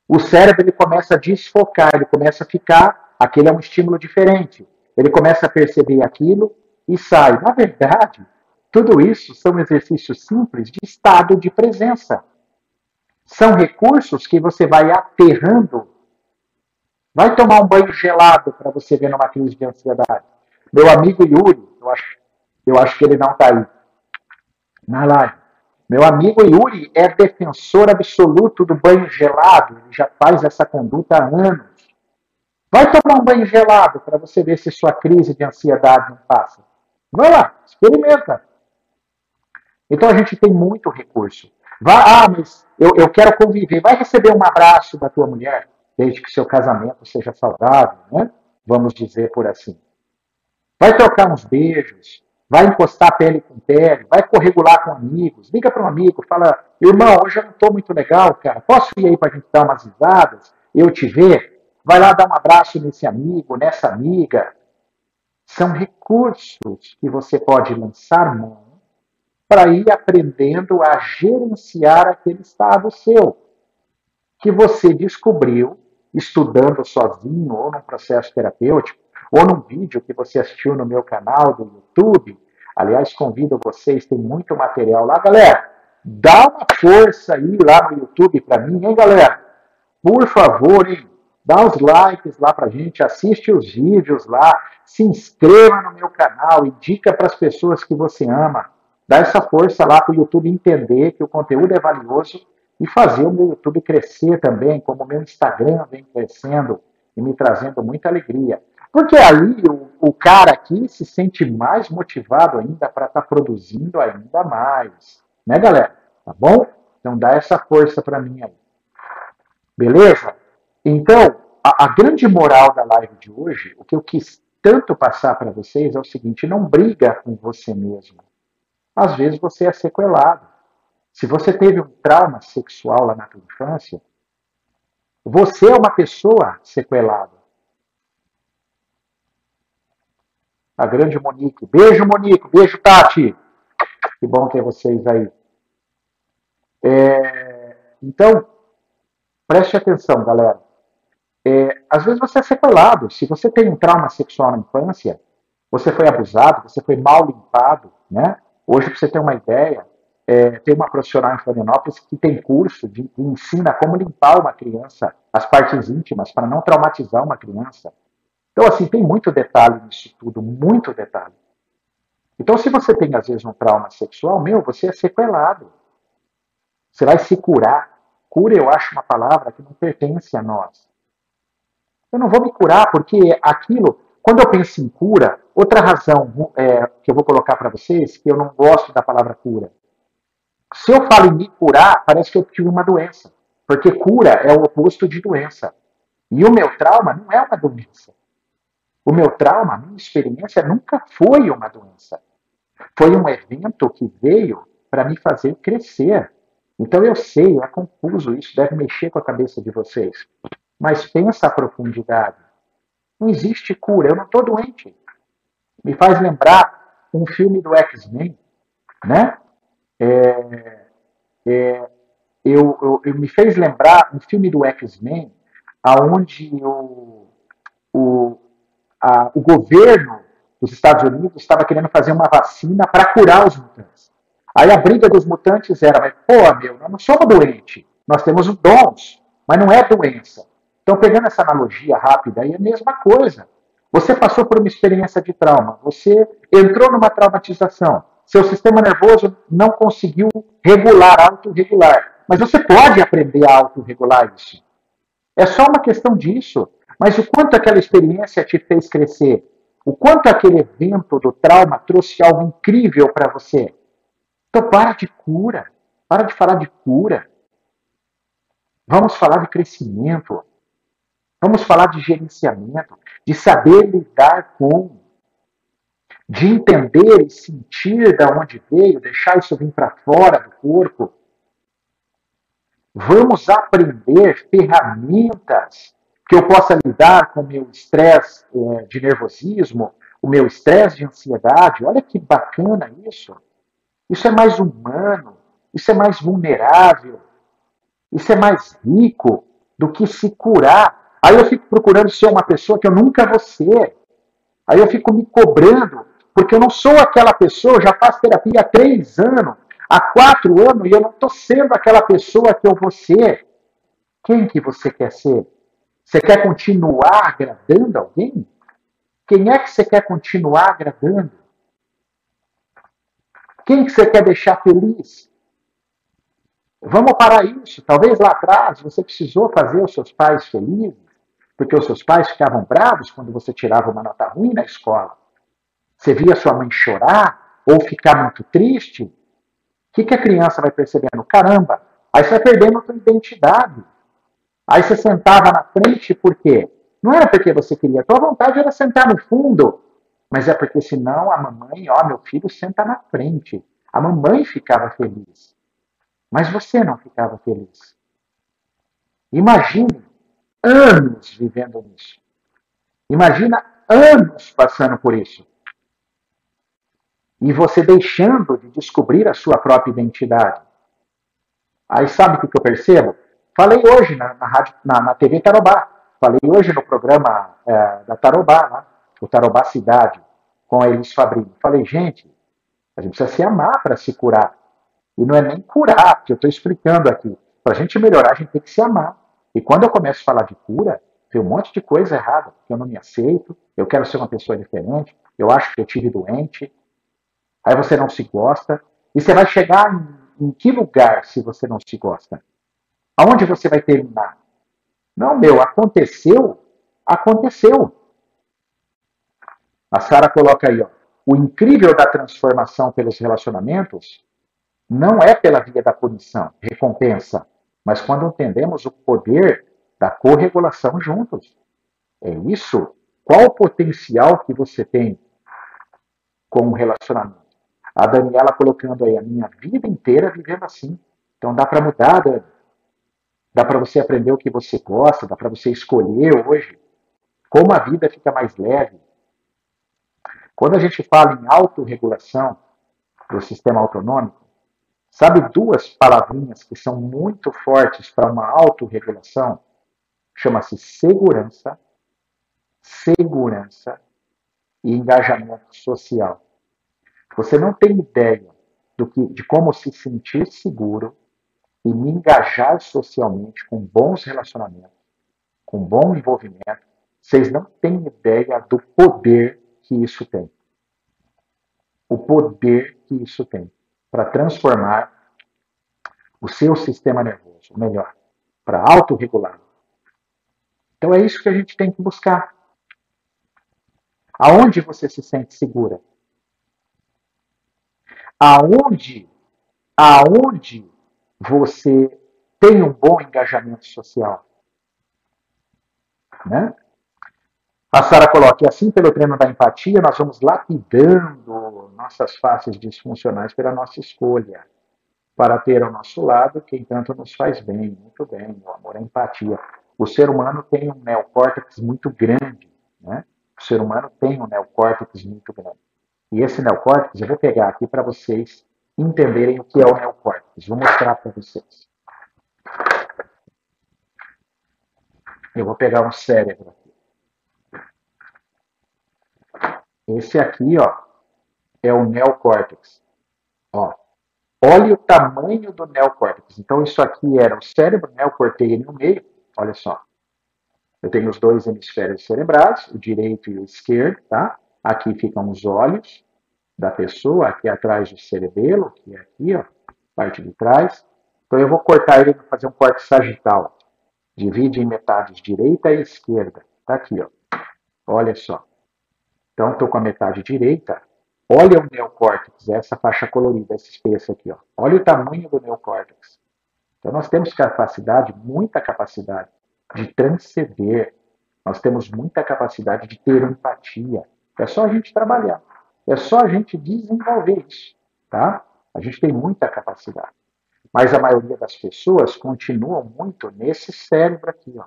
O cérebro ele começa a desfocar, ele começa a ficar, aquele é um estímulo diferente. Ele começa a perceber aquilo e sai. Na verdade, tudo isso são exercícios simples de estado de presença. São recursos que você vai aterrando. Vai tomar um banho gelado para você ver numa crise de ansiedade. Meu amigo Yuri, eu acho, eu acho que ele não está aí na live. Meu amigo Yuri é defensor absoluto do banho gelado. Ele já faz essa conduta há anos. Vai tomar um banho gelado para você ver se sua crise de ansiedade não passa. Vai lá, experimenta. Então a gente tem muito recurso. Vá, ah, mas eu, eu quero conviver. Vai receber um abraço da tua mulher, desde que seu casamento seja saudável, né? Vamos dizer por assim. Vai trocar uns beijos, vai encostar pele com pele, vai corregular com amigos, liga para um amigo, fala, irmão, hoje eu não estou muito legal, cara, posso ir aí para a gente dar umas risadas, eu te ver? Vai lá dar um abraço nesse amigo, nessa amiga. São recursos que você pode lançar mão para ir aprendendo a gerenciar aquele estado seu, que você descobriu estudando sozinho ou num processo terapêutico, ou num vídeo que você assistiu no meu canal do YouTube. Aliás, convido vocês, tem muito material lá. Galera, dá uma força aí lá no YouTube para mim, hein, galera? Por favor, hein? Dá os likes lá pra gente, assiste os vídeos lá, se inscreva no meu canal, indica para as pessoas que você ama dar essa força lá para o YouTube entender que o conteúdo é valioso e fazer o meu YouTube crescer também, como o meu Instagram vem crescendo e me trazendo muita alegria. Porque aí o, o cara aqui se sente mais motivado ainda para estar tá produzindo ainda mais. Né, galera? Tá bom? Então dá essa força para mim aí. Beleza? Então, a, a grande moral da live de hoje, o que eu quis tanto passar para vocês é o seguinte: não briga com você mesmo às vezes você é sequelado. Se você teve um trauma sexual lá na tua infância, você é uma pessoa sequelada. A grande Monique. Beijo, Monique. Beijo, Tati. Que bom ter vocês aí. É, então, preste atenção, galera. É, às vezes você é sequelado. Se você tem um trauma sexual na infância, você foi abusado, você foi mal limpado, né? Hoje, para você ter uma ideia, é, tem uma profissional em Florianópolis que tem curso de, de ensina como limpar uma criança, as partes íntimas, para não traumatizar uma criança. Então, assim, tem muito detalhe nisso tudo, muito detalhe. Então, se você tem, às vezes, um trauma sexual, meu, você é sequelado. Você vai se curar. Cura, eu acho uma palavra que não pertence a nós. Eu não vou me curar porque aquilo quando eu penso em cura, outra razão é, que eu vou colocar para vocês, que eu não gosto da palavra cura. Se eu falo em me curar, parece que eu tive uma doença. Porque cura é o oposto de doença. E o meu trauma não é uma doença. O meu trauma, a minha experiência, nunca foi uma doença. Foi um evento que veio para me fazer crescer. Então eu sei, é confuso isso, deve mexer com a cabeça de vocês. Mas pensa a profundidade. Não existe cura. Eu não estou doente. Me faz lembrar um filme do X-Men, né? É, é, eu, eu, eu, me fez lembrar um filme do X-Men, aonde o, o, a, o governo dos Estados Unidos estava querendo fazer uma vacina para curar os mutantes. Aí a briga dos mutantes era, mas, pô, meu, nós não somos doentes, nós temos dons, mas não é doença. Então, pegando essa analogia rápida, aí é a mesma coisa. Você passou por uma experiência de trauma, você entrou numa traumatização, seu sistema nervoso não conseguiu regular, autorregular. Mas você pode aprender a autorregular isso. É só uma questão disso. Mas o quanto aquela experiência te fez crescer? O quanto aquele evento do trauma trouxe algo incrível para você? Então para de cura. Para de falar de cura. Vamos falar de crescimento. Vamos falar de gerenciamento, de saber lidar com, de entender e sentir de onde veio, deixar isso vir para fora do corpo. Vamos aprender ferramentas que eu possa lidar com o meu estresse é, de nervosismo, o meu estresse de ansiedade. Olha que bacana isso. Isso é mais humano, isso é mais vulnerável, isso é mais rico do que se curar. Aí eu fico procurando ser uma pessoa que eu nunca vou ser. Aí eu fico me cobrando, porque eu não sou aquela pessoa, já faço terapia há três anos, há quatro anos, e eu não estou sendo aquela pessoa que eu vou ser. Quem que você quer ser? Você quer continuar agradando alguém? Quem é que você quer continuar agradando? Quem que você quer deixar feliz? Vamos parar isso. Talvez lá atrás você precisou fazer os seus pais felizes, porque os seus pais ficavam bravos quando você tirava uma nota ruim na escola. Você via sua mãe chorar ou ficar muito triste. O que, que a criança vai percebendo? Caramba, aí você vai perdendo a sua identidade. Aí você sentava na frente por quê? Não era porque você queria, a tua vontade era sentar no fundo mas é porque senão a mamãe, ó, meu filho senta na frente. A mamãe ficava feliz. Mas você não ficava feliz. Imagine anos vivendo nisso. Imagina anos passando por isso. E você deixando de descobrir a sua própria identidade. Aí sabe o que eu percebo? Falei hoje na, na, rádio, na, na TV Tarobá. Falei hoje no programa é, da Tarobá, né? o Tarobá Cidade, com a Elis Fabrini. Falei, gente, a gente precisa se amar para se curar. E não é nem curar, que eu estou explicando aqui. Para a gente melhorar, a gente tem que se amar. E quando eu começo a falar de cura, tem um monte de coisa errada, que eu não me aceito, eu quero ser uma pessoa diferente, eu acho que eu tive doente, aí você não se gosta, e você vai chegar em, em que lugar se você não se gosta? Aonde você vai terminar? Não, meu, aconteceu, aconteceu. A Sara coloca aí, ó, o incrível da transformação pelos relacionamentos não é pela via da punição, recompensa, mas quando entendemos o poder da corregulação juntos. É isso. Qual o potencial que você tem com o relacionamento? A Daniela colocando aí a minha vida inteira vivendo assim. Então dá para mudar, Dani. Dá para você aprender o que você gosta, dá para você escolher hoje como a vida fica mais leve, quando a gente fala em autorregulação do sistema autonômico, sabe duas palavrinhas que são muito fortes para uma autorregulação? Chama-se segurança, segurança e engajamento social. Você não tem ideia do que, de como se sentir seguro e me engajar socialmente com bons relacionamentos, com bom envolvimento. Vocês não têm ideia do poder que isso tem. O poder que isso tem para transformar o seu sistema nervoso, ou melhor, para autorregular. Então é isso que a gente tem que buscar. Aonde você se sente segura? Aonde, aonde você tem um bom engajamento social? Né? A Sara coloca, assim pelo treino da empatia, nós vamos lapidando nossas faces disfuncionais pela nossa escolha, para ter ao nosso lado quem tanto nos faz bem. Muito bem, o amor é empatia. O ser humano tem um neocórtex muito grande, né? O ser humano tem um neocórtex muito grande. E esse neocórtex, eu vou pegar aqui para vocês entenderem o que é o neocórtex. Vou mostrar para vocês. Eu vou pegar um cérebro Esse aqui, ó, é o neocórtex. Ó, olha o tamanho do neocórtex. Então, isso aqui era o cérebro, né? Eu cortei ele no meio. Olha só. Eu tenho os dois hemisférios cerebrais, o direito e o esquerdo, tá? Aqui ficam os olhos da pessoa, aqui atrás do cerebelo, que é aqui, ó, parte de trás. Então, eu vou cortar ele para fazer um corte sagital. Divide em metades direita e esquerda. Tá aqui, ó. Olha só. Então, estou com a metade direita. Olha o neocórtex, essa faixa colorida, esse espesso aqui. Ó. Olha o tamanho do neocórtex. Então, nós temos capacidade, muita capacidade, de transcender. Nós temos muita capacidade de ter empatia. É só a gente trabalhar. É só a gente desenvolver isso. Tá? A gente tem muita capacidade. Mas a maioria das pessoas continuam muito nesse cérebro aqui, ó,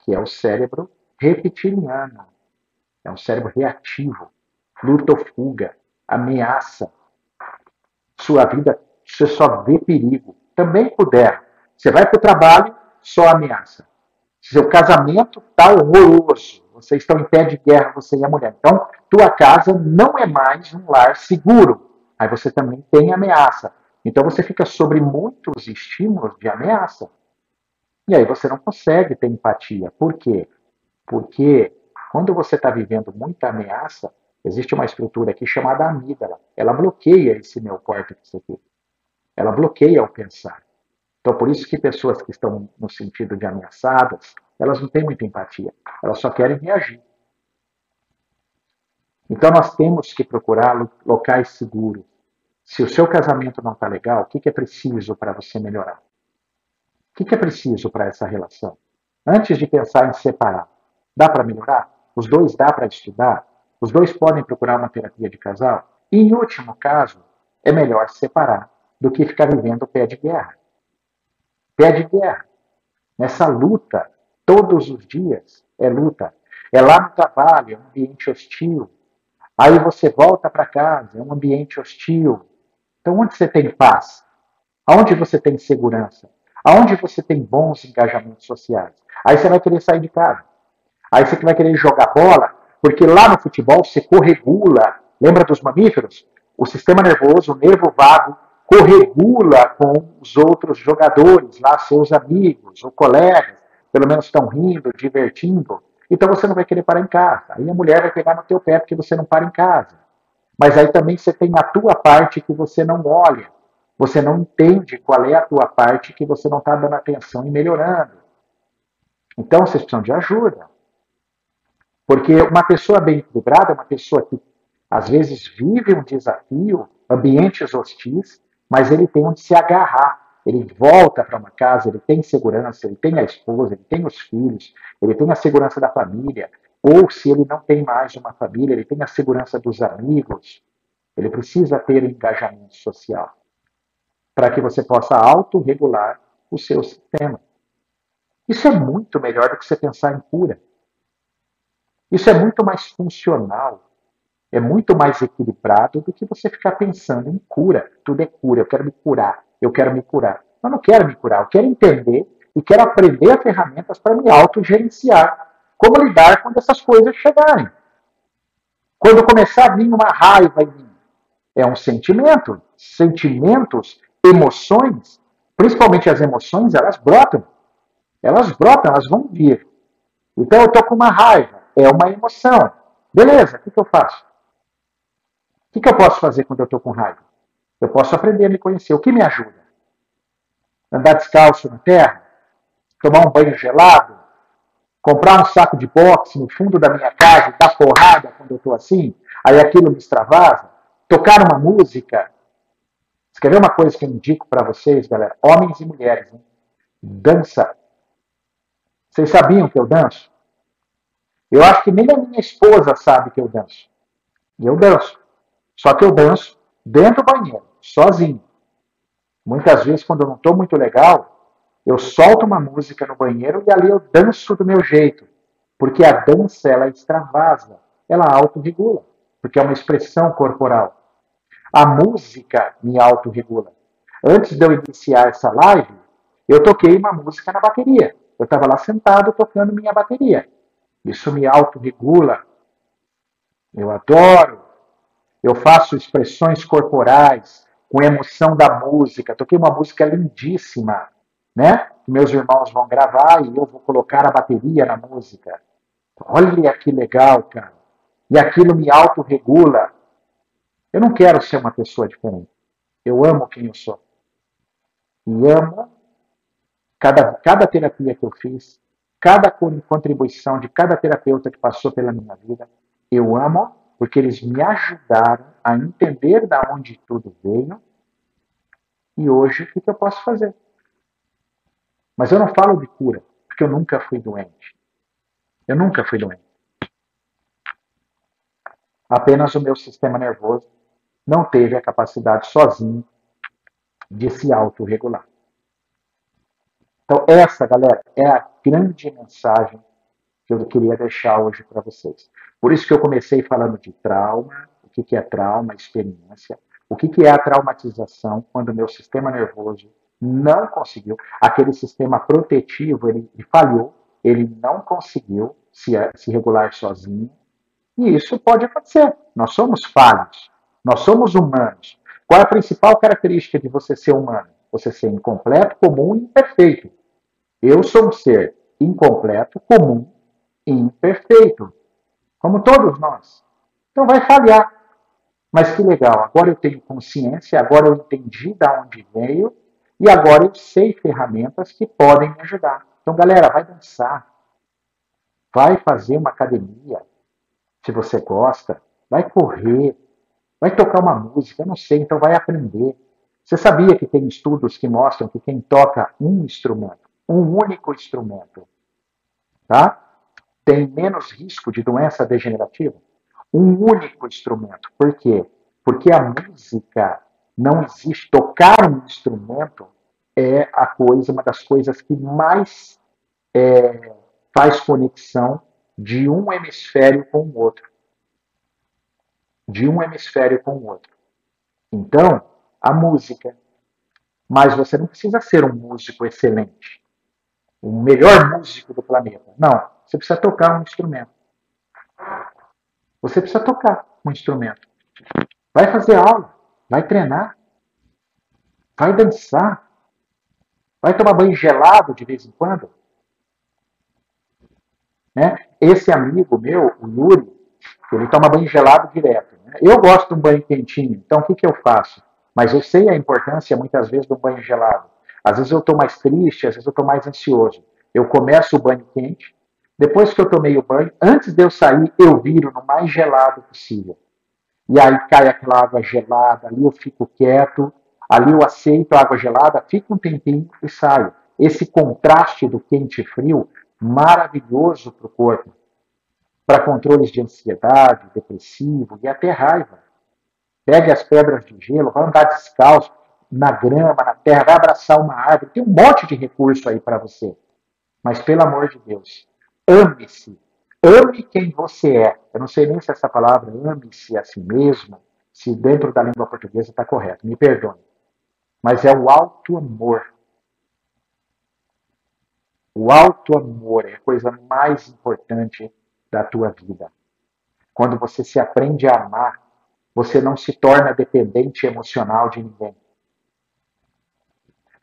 que é o cérebro reptiliano. É um cérebro reativo, luta ou fuga, ameaça. Sua vida, você só vê perigo. Também puder. Você vai para o trabalho, só ameaça. Seu casamento está horroroso. Vocês estão em pé de guerra, você e a mulher. Então, tua casa não é mais um lar seguro. Aí você também tem ameaça. Então você fica sobre muitos estímulos de ameaça. E aí você não consegue ter empatia. Por quê? Porque quando você está vivendo muita ameaça, existe uma estrutura aqui chamada amígdala. Ela bloqueia esse neocórtex aqui. Ela bloqueia o pensar. Então, por isso que pessoas que estão no sentido de ameaçadas, elas não têm muita empatia. Elas só querem reagir. Então, nós temos que procurar locais seguros. Se o seu casamento não está legal, o que, que é preciso para você melhorar? O que, que é preciso para essa relação? Antes de pensar em separar, dá para melhorar? Os dois dá para estudar? Os dois podem procurar uma terapia de casal? E, em último caso, é melhor separar do que ficar vivendo pé de guerra. Pé de guerra. Nessa luta, todos os dias, é luta. É lá no trabalho, é um ambiente hostil. Aí você volta para casa, é um ambiente hostil. Então, onde você tem paz? Aonde você tem segurança? Aonde você tem bons engajamentos sociais? Aí você vai querer sair de casa. Aí você vai querer jogar bola, porque lá no futebol você corregula. Lembra dos mamíferos? O sistema nervoso, o nervo vago, corregula com os outros jogadores, lá seus amigos ou colegas, pelo menos estão rindo, divertindo. Então você não vai querer parar em casa. Aí a mulher vai pegar no teu pé porque você não para em casa. Mas aí também você tem a tua parte que você não olha. Você não entende qual é a tua parte que você não está dando atenção e melhorando. Então vocês precisam de ajuda. Porque uma pessoa bem equilibrada é uma pessoa que às vezes vive um desafio, ambientes hostis, mas ele tem onde se agarrar. Ele volta para uma casa, ele tem segurança, ele tem a esposa, ele tem os filhos, ele tem a segurança da família. Ou se ele não tem mais uma família, ele tem a segurança dos amigos. Ele precisa ter engajamento social para que você possa autorregular o seu sistema. Isso é muito melhor do que você pensar em cura. Isso é muito mais funcional é muito mais equilibrado do que você ficar pensando em cura. Tudo é cura, eu quero me curar, eu quero me curar. Eu não quero me curar, eu quero entender e quero aprender ferramentas para me autogerenciar. Como lidar quando essas coisas chegarem. Quando começar a vir uma raiva em mim, é um sentimento. Sentimentos, emoções, principalmente as emoções, elas brotam. Elas brotam, elas vão vir. Então eu estou com uma raiva, é uma emoção. Beleza, o que, que eu faço? O que, eu posso fazer quando eu estou com raiva? Eu posso aprender a me conhecer. O que me ajuda? Andar descalço na terra? Tomar um banho gelado? Comprar um saco de boxe no fundo da minha casa e dar porrada quando eu estou assim? Aí aquilo me extravasa? Tocar uma música? Você quer ver uma coisa que eu indico para vocês, galera? Homens e mulheres. Hein? Dança. Vocês sabiam que eu danço? Eu acho que nem a minha esposa sabe que eu danço. Eu danço. Só que eu danço dentro do banheiro, sozinho. Muitas vezes, quando eu não estou muito legal, eu solto uma música no banheiro e ali eu danço do meu jeito. Porque a dança, ela extravasa, ela autorregula, porque é uma expressão corporal. A música me autorregula. Antes de eu iniciar essa live, eu toquei uma música na bateria. Eu estava lá sentado tocando minha bateria. Isso me autorregula. Eu adoro eu faço expressões corporais com emoção da música. Toquei uma música lindíssima, né? Meus irmãos vão gravar e eu vou colocar a bateria na música. Olha que legal, cara. E aquilo me autorregula. Eu não quero ser uma pessoa diferente. Eu amo quem eu sou. E amo cada, cada terapia que eu fiz, cada contribuição de cada terapeuta que passou pela minha vida. Eu amo porque eles me ajudaram a entender da onde tudo veio e hoje o que, eu posso fazer. Mas eu não falo de cura, porque eu nunca fui doente. Eu nunca fui doente. Apenas o meu sistema nervoso não teve a capacidade sozinho de se autorregular. Então, essa, galera, é a grande mensagem que eu queria deixar hoje para vocês. Por isso que eu comecei falando de trauma, o que, é trauma, experiência, o que, é a traumatização quando o meu sistema nervoso não conseguiu, aquele sistema protetivo, ele, ele falhou, ele não conseguiu se, se regular sozinho, e isso pode acontecer. Nós somos falhos, nós somos humanos. Qual é a principal característica de você ser humano? Você ser incompleto, comum e imperfeito. Eu sou um ser incompleto, comum e imperfeito, como todos nós. Então vai falhar. Mas que legal, agora eu tenho consciência, agora eu entendi de onde veio e agora eu sei ferramentas que podem me ajudar. Então, galera, vai dançar. Vai fazer uma academia, se você gosta. Vai correr. Vai tocar uma música, eu não sei, então vai aprender. Você sabia que tem estudos que mostram que quem toca um instrumento, um único instrumento, tá? Tem menos risco de doença degenerativa? Um único instrumento. Por quê? Porque a música não existe. Tocar um instrumento é a coisa, uma das coisas que mais é, faz conexão de um hemisfério com o outro. De um hemisfério com o outro. Então, a música. Mas você não precisa ser um músico excelente, o melhor músico do planeta. Não, você precisa tocar um instrumento. Você precisa tocar um instrumento. Vai fazer aula, vai treinar, vai dançar, vai tomar banho gelado de vez em quando. Né? Esse amigo meu, o Yuri, ele toma banho gelado direto. Né? Eu gosto de um banho quentinho, então o que, que eu faço? Mas eu sei a importância muitas vezes do banho gelado. Às vezes eu estou mais triste, às vezes eu estou mais ansioso. Eu começo o banho quente, depois que eu tomei o banho, antes de eu sair, eu viro no mais gelado possível. E aí cai aquela água gelada, ali eu fico quieto, ali eu aceito a água gelada, fico um tempinho e saio. Esse contraste do quente e frio, maravilhoso para o corpo, para controles de ansiedade, depressivo e até raiva. Pegue as pedras de gelo, vai andar descalço na grama, na terra, vai abraçar uma árvore. Tem um monte de recurso aí para você. Mas pelo amor de Deus, ame-se. Ame quem você é. Eu não sei nem se essa palavra, ame-se a si mesmo, se dentro da língua portuguesa está correto. Me perdoe. Mas é o alto amor. O alto amor é a coisa mais importante da tua vida. Quando você se aprende a amar, você não se torna dependente emocional de ninguém.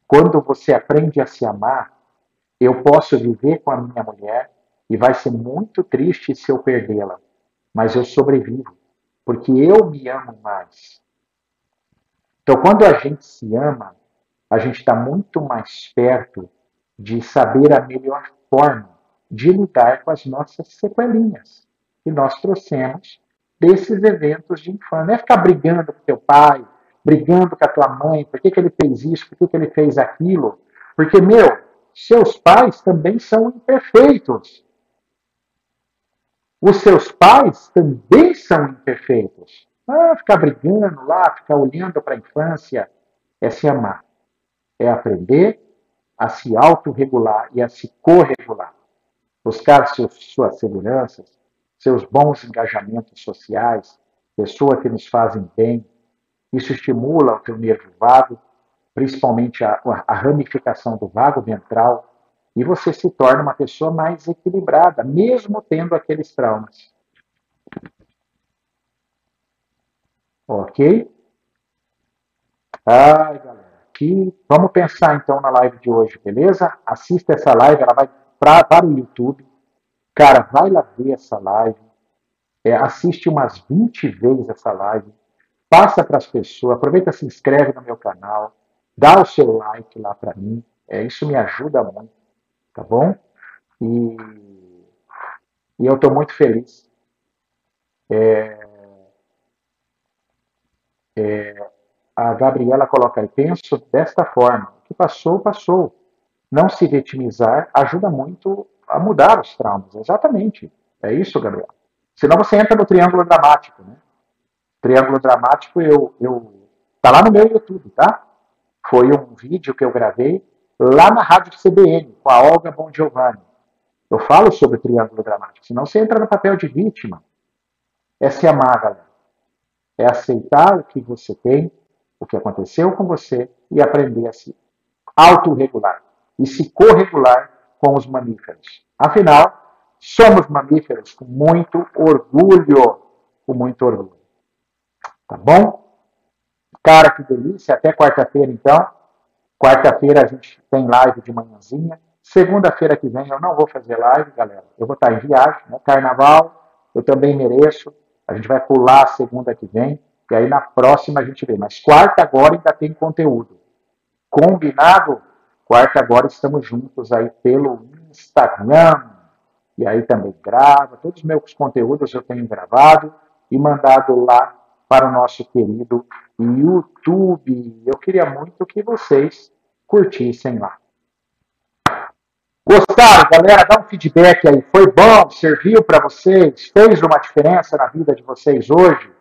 Quando você aprende a se amar, eu posso viver com a minha mulher e vai ser muito triste se eu perdê-la, mas eu sobrevivo, porque eu me amo mais. Então, quando a gente se ama, a gente está muito mais perto de saber a melhor forma de lidar com as nossas sequelinhas que nós trouxemos desses eventos de infância. Não é ficar brigando com teu pai, brigando com a tua mãe, por que, que ele fez isso, por que, que ele fez aquilo. Porque, meu, seus pais também são imperfeitos. Os seus pais também são imperfeitos. Ah, ficar brigando lá, ficar olhando para a infância, é se amar. É aprender a se autorregular e a se corregular. Buscar seus, suas seguranças, seus bons engajamentos sociais, pessoas que nos fazem bem. Isso estimula o teu nervo vago, principalmente a, a ramificação do vago ventral, e você se torna uma pessoa mais equilibrada, mesmo tendo aqueles traumas. Ok? Ai, galera. Aqui, vamos pensar então na live de hoje, beleza? Assista essa live, ela vai pra, para o YouTube. Cara, vai lá ver essa live. É, assiste umas 20 vezes essa live. Passa para as pessoas. Aproveita, se inscreve no meu canal. Dá o seu like lá para mim. É, isso me ajuda muito. Tá bom? E, e eu estou muito feliz. É, é, a Gabriela coloca penso desta forma. Que passou, passou. Não se vitimizar ajuda muito a mudar os traumas. Exatamente. É isso, Gabriel. Senão você entra no triângulo dramático, né? Triângulo dramático, eu, eu tá lá no meu YouTube, tá? foi um vídeo que eu gravei lá na Rádio CBN, com a Olga Bon Giovanni. Eu falo sobre o triângulo dramático, senão você entra no papel de vítima. É se amar, galera. É aceitar o que você tem, o que aconteceu com você e aprender a se autorregular e se corregular com os mamíferos. Afinal, somos mamíferos com muito orgulho, com muito orgulho. Tá bom? Cara, que delícia. Até quarta-feira, então. Quarta-feira a gente tem live de manhãzinha. Segunda-feira que vem eu não vou fazer live, galera. Eu vou estar em viagem, né? Carnaval, eu também mereço. A gente vai pular a segunda que vem. E aí na próxima a gente vê. Mas quarta agora ainda tem conteúdo. Combinado? Quarta agora estamos juntos aí pelo Instagram. E aí também grava. Todos os meus conteúdos eu tenho gravado e mandado lá para o nosso querido YouTube. Eu queria muito que vocês curtissem lá. Gostaram, galera? Dá um feedback aí. Foi bom? Serviu para vocês? Fez uma diferença na vida de vocês hoje?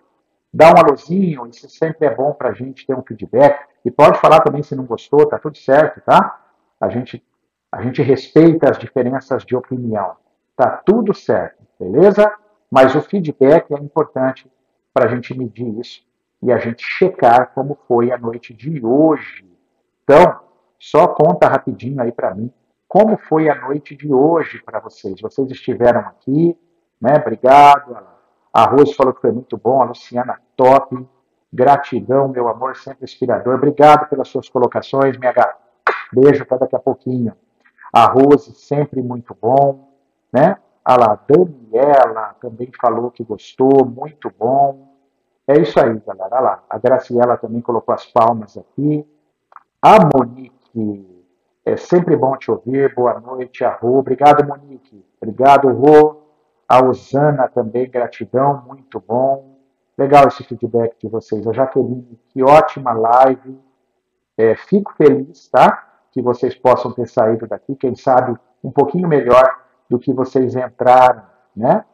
Dá um alôzinho, isso sempre é bom para a gente ter um feedback. E pode falar também se não gostou, tá tudo certo, tá? A gente, a gente respeita as diferenças de opinião. Tá tudo certo, beleza? Mas o feedback é importante para a gente medir isso e a gente checar como foi a noite de hoje. Então, só conta rapidinho aí para mim como foi a noite de hoje para vocês. Vocês estiveram aqui, né? Obrigado. A Rose falou que foi muito bom, a Luciana top. Gratidão, meu amor, sempre inspirador. Obrigado pelas suas colocações, minha gata. Beijo para daqui a pouquinho. A Rose, sempre muito bom, né? A Daniela também falou que gostou, muito bom. É isso aí, galera. Olha lá. A Graciela também colocou as palmas aqui. A Monique, é sempre bom te ouvir. Boa noite, a Rô. Obrigado, Monique. Obrigado, Rô. A Osana também, gratidão, muito bom. Legal esse feedback de vocês. A Jaqueline, que ótima live. É, fico feliz, tá? Que vocês possam ter saído daqui, quem sabe, um pouquinho melhor do que vocês entraram, né?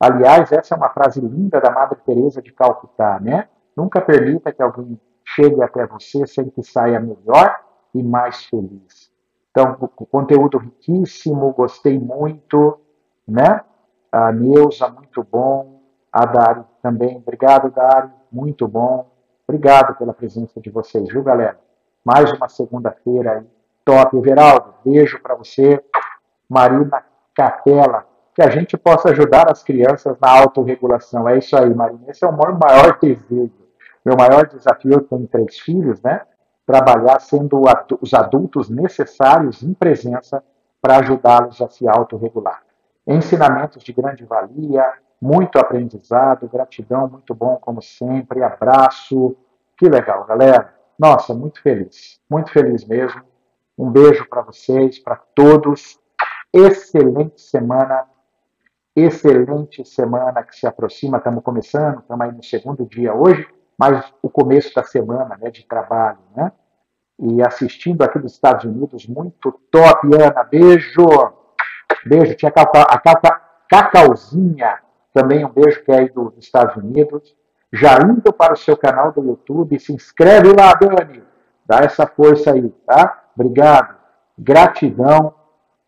Aliás, essa é uma frase linda da Madre Teresa de Calcutá, né? Nunca permita que alguém chegue até você sem que saia melhor e mais feliz. Então, o conteúdo riquíssimo, gostei muito, né? A Neuza, muito bom. A Dari também, obrigado, Dari, muito bom. Obrigado pela presença de vocês, viu, galera? Mais uma segunda-feira aí, top. Everaldo, beijo para você. Marina Capela, que a gente possa ajudar as crianças na autorregulação. É isso aí, Marina. Esse é o meu maior desejo. Meu maior desafio, eu tenho três filhos, né? Trabalhar sendo os adultos necessários em presença para ajudá-los a se autorregular. Ensinamentos de grande valia, muito aprendizado, gratidão, muito bom como sempre, abraço. Que legal, galera. Nossa, muito feliz, muito feliz mesmo. Um beijo para vocês, para todos excelente semana, excelente semana que se aproxima. Estamos começando, estamos aí no segundo dia hoje, mas o começo da semana né, de trabalho, né? E assistindo aqui dos Estados Unidos, muito top, Ana. Beijo! Beijo, tinha a Cacauzinha, também um beijo que é aí dos Estados Unidos. Já indo para o seu canal do YouTube, se inscreve lá, Dani. Dá essa força aí, tá? Obrigado. Gratidão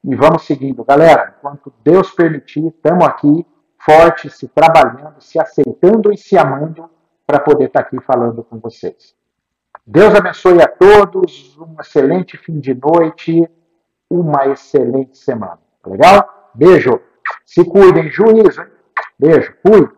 e vamos seguindo. Galera, enquanto Deus permitir, estamos aqui, fortes, se trabalhando, se aceitando e se amando para poder estar tá aqui falando com vocês. Deus abençoe a todos, um excelente fim de noite, uma excelente semana. Legal? Beijo. Se cuidem, juízo. Hein? Beijo. Fui.